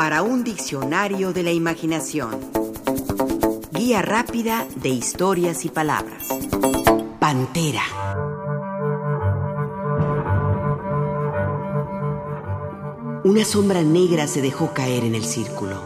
para un diccionario de la imaginación. Guía rápida de historias y palabras. Pantera. Una sombra negra se dejó caer en el círculo.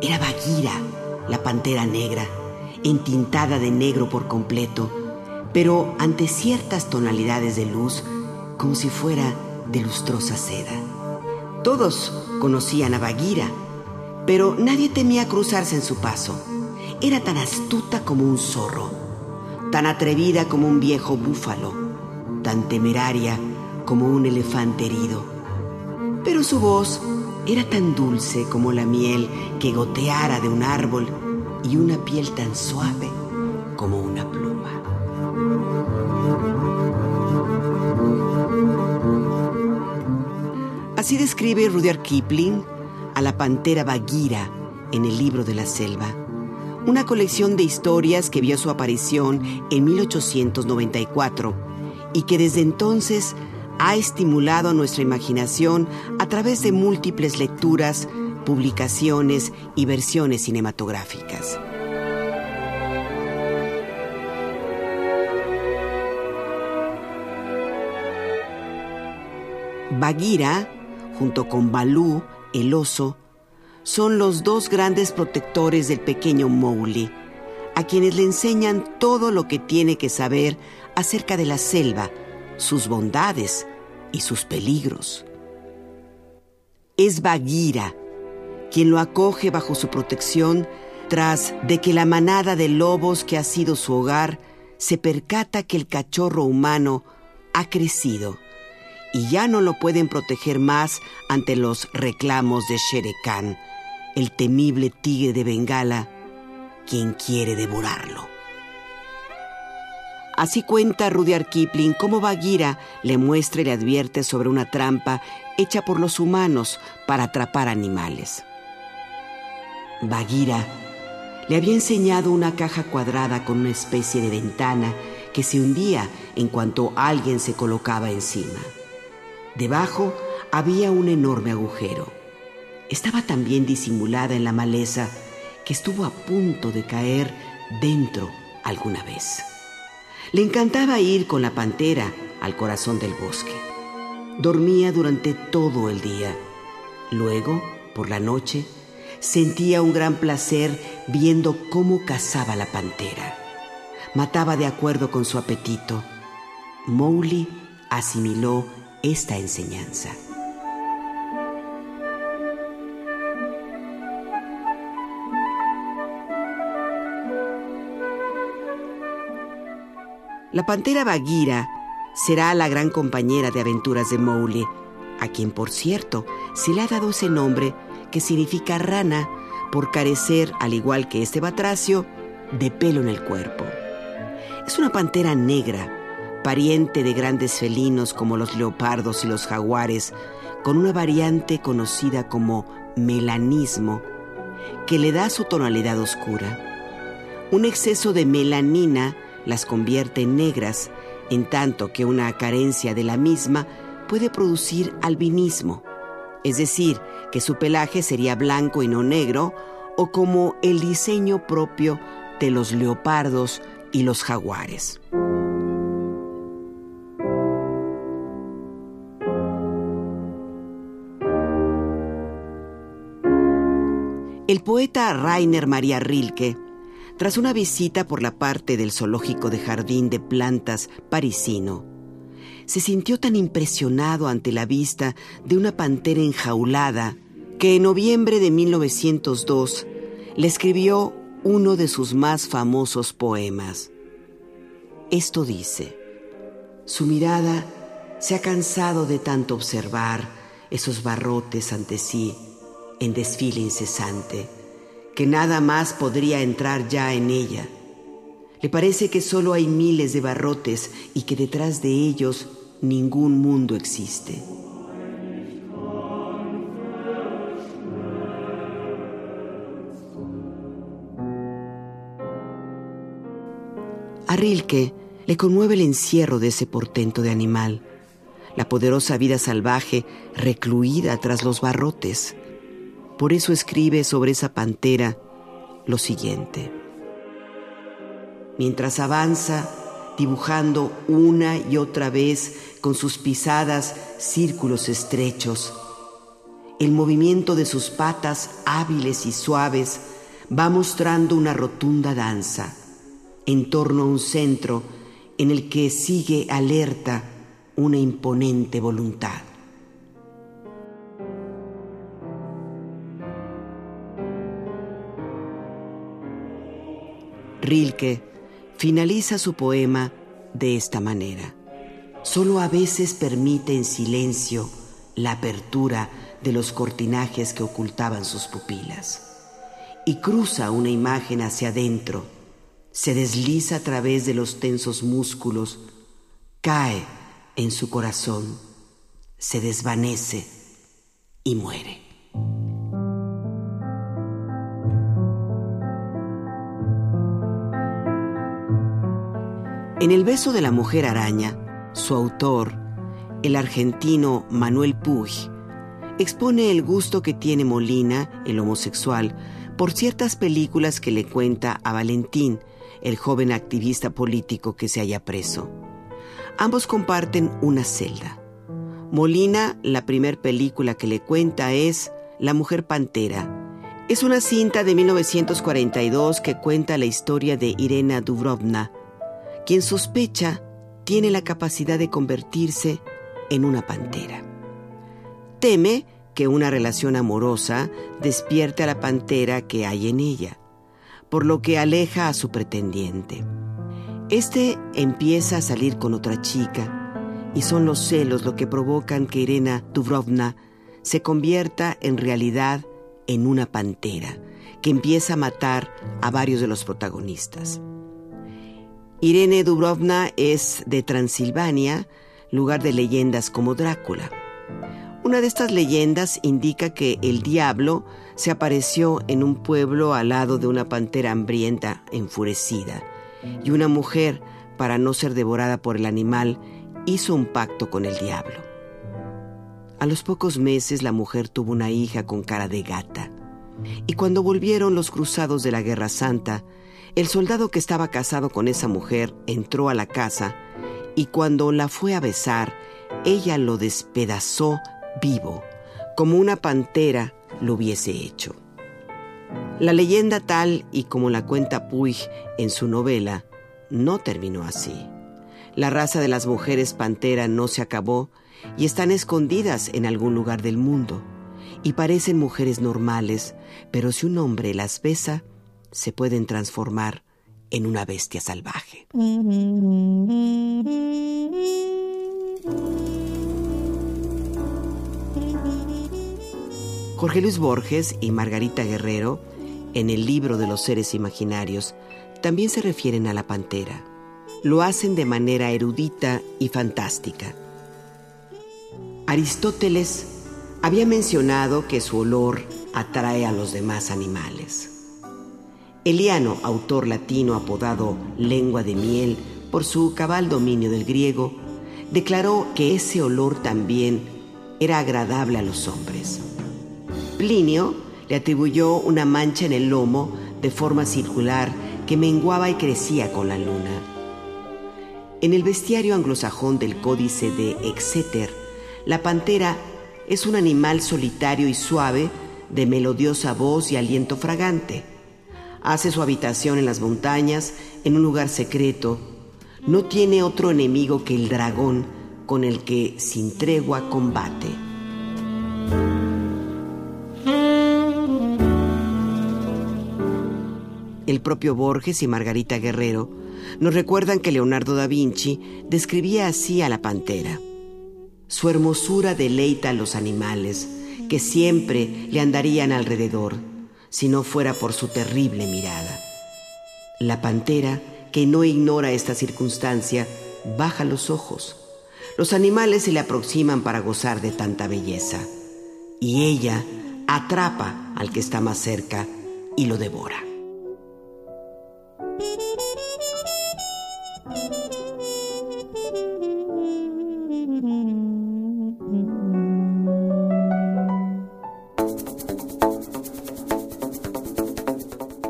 Era Bagheera, la pantera negra, entintada de negro por completo, pero ante ciertas tonalidades de luz, como si fuera de lustrosa seda. Todos conocían a Bagheera, pero nadie temía cruzarse en su paso. Era tan astuta como un zorro, tan atrevida como un viejo búfalo, tan temeraria como un elefante herido pero su voz era tan dulce como la miel que goteara de un árbol y una piel tan suave como una pluma. Así describe Rudyard Kipling a la pantera Bagheera en el libro de la selva, una colección de historias que vio su aparición en 1894 y que desde entonces ha estimulado nuestra imaginación a través de múltiples lecturas, publicaciones y versiones cinematográficas. Bagheera, junto con Balú, el oso, son los dos grandes protectores del pequeño Mowgli, a quienes le enseñan todo lo que tiene que saber acerca de la selva, sus bondades y sus peligros. Es Bagheera quien lo acoge bajo su protección tras de que la manada de lobos que ha sido su hogar se percata que el cachorro humano ha crecido y ya no lo pueden proteger más ante los reclamos de Shere Khan, el temible tigre de Bengala, quien quiere devorarlo. Así cuenta Rudyard Kipling cómo Bagheera le muestra y le advierte sobre una trampa hecha por los humanos para atrapar animales. Bagheera le había enseñado una caja cuadrada con una especie de ventana que se hundía en cuanto alguien se colocaba encima. Debajo había un enorme agujero. Estaba tan bien disimulada en la maleza que estuvo a punto de caer dentro alguna vez. Le encantaba ir con la pantera al corazón del bosque. Dormía durante todo el día. Luego, por la noche, sentía un gran placer viendo cómo cazaba la pantera. Mataba de acuerdo con su apetito. Mowgli asimiló esta enseñanza. La pantera Bagheera será la gran compañera de aventuras de Mowgli, a quien por cierto se le ha dado ese nombre que significa rana por carecer, al igual que este batracio, de pelo en el cuerpo. Es una pantera negra, pariente de grandes felinos como los leopardos y los jaguares, con una variante conocida como melanismo, que le da su tonalidad oscura. Un exceso de melanina las convierte en negras, en tanto que una carencia de la misma puede producir albinismo, es decir, que su pelaje sería blanco y no negro, o como el diseño propio de los leopardos y los jaguares. El poeta Rainer Maria Rilke tras una visita por la parte del zoológico de jardín de plantas parisino. Se sintió tan impresionado ante la vista de una pantera enjaulada que en noviembre de 1902 le escribió uno de sus más famosos poemas. Esto dice, su mirada se ha cansado de tanto observar esos barrotes ante sí en desfile incesante que nada más podría entrar ya en ella. Le parece que solo hay miles de barrotes y que detrás de ellos ningún mundo existe. A Rilke le conmueve el encierro de ese portento de animal, la poderosa vida salvaje recluida tras los barrotes Por eso escribe sobre esa pantera lo siguiente. Mientras avanza, dibujando una y otra vez con sus pisadas círculos estrechos, el movimiento de sus patas hábiles y suaves va mostrando una rotunda danza en torno a un centro en el que sigue alerta una imponente voluntad. Rilke finaliza su poema de esta manera. Solo a veces permite en silencio la apertura de los cortinajes que ocultaban sus pupilas y cruza una imagen hacia adentro, se desliza a través de los tensos músculos, cae en su corazón, se desvanece y muere. En El beso de la mujer araña, su autor, el argentino Manuel Puig, expone el gusto que tiene Molina, el homosexual, por ciertas películas que le cuenta a Valentín, el joven activista político que se halla preso. Ambos comparten una celda. Molina, la primera película que le cuenta es La Mujer Pantera. Es una cinta de 1942 que cuenta la historia de Irena Dubrovna, quien sospecha tiene la capacidad de convertirse en una pantera. Teme que una relación amorosa despierte a la pantera que hay en ella, por lo que aleja a su pretendiente. Este empieza a salir con otra chica y son los celos lo que provocan que Irena Dubrovna se convierta en realidad en una pantera que empieza a matar a varios de los protagonistas. Irene Dubrovna es de Transilvania, lugar de leyendas como Drácula. Una de estas leyendas indica que el diablo se apareció en un pueblo al lado de una pantera hambrienta, enfurecida, y una mujer, para no ser devorada por el animal, hizo un pacto con el diablo. A los pocos meses la mujer tuvo una hija con cara de gata, y cuando volvieron los cruzados de la Guerra Santa, el soldado que estaba casado con esa mujer entró a la casa y cuando la fue a besar, ella lo despedazó vivo, como una pantera lo hubiese hecho. La leyenda tal y como la cuenta Puig en su novela, no terminó así. La raza de las mujeres pantera no se acabó y están escondidas en algún lugar del mundo y parecen mujeres normales, pero si un hombre las besa, se pueden transformar en una bestia salvaje. Jorge Luis Borges y Margarita Guerrero, en el libro de los seres imaginarios, también se refieren a la pantera. Lo hacen de manera erudita y fantástica. Aristóteles había mencionado que su olor atrae a los demás animales. Eliano, autor latino apodado lengua de miel por su cabal dominio del griego, declaró que ese olor también era agradable a los hombres. Plinio le atribuyó una mancha en el lomo de forma circular que menguaba y crecía con la luna. En el bestiario anglosajón del Códice de Exeter, la pantera es un animal solitario y suave, de melodiosa voz y aliento fragante hace su habitación en las montañas, en un lugar secreto. No tiene otro enemigo que el dragón con el que sin tregua combate. El propio Borges y Margarita Guerrero nos recuerdan que Leonardo da Vinci describía así a la pantera. Su hermosura deleita a los animales, que siempre le andarían alrededor si no fuera por su terrible mirada. La pantera, que no ignora esta circunstancia, baja los ojos. Los animales se le aproximan para gozar de tanta belleza. Y ella atrapa al que está más cerca y lo devora.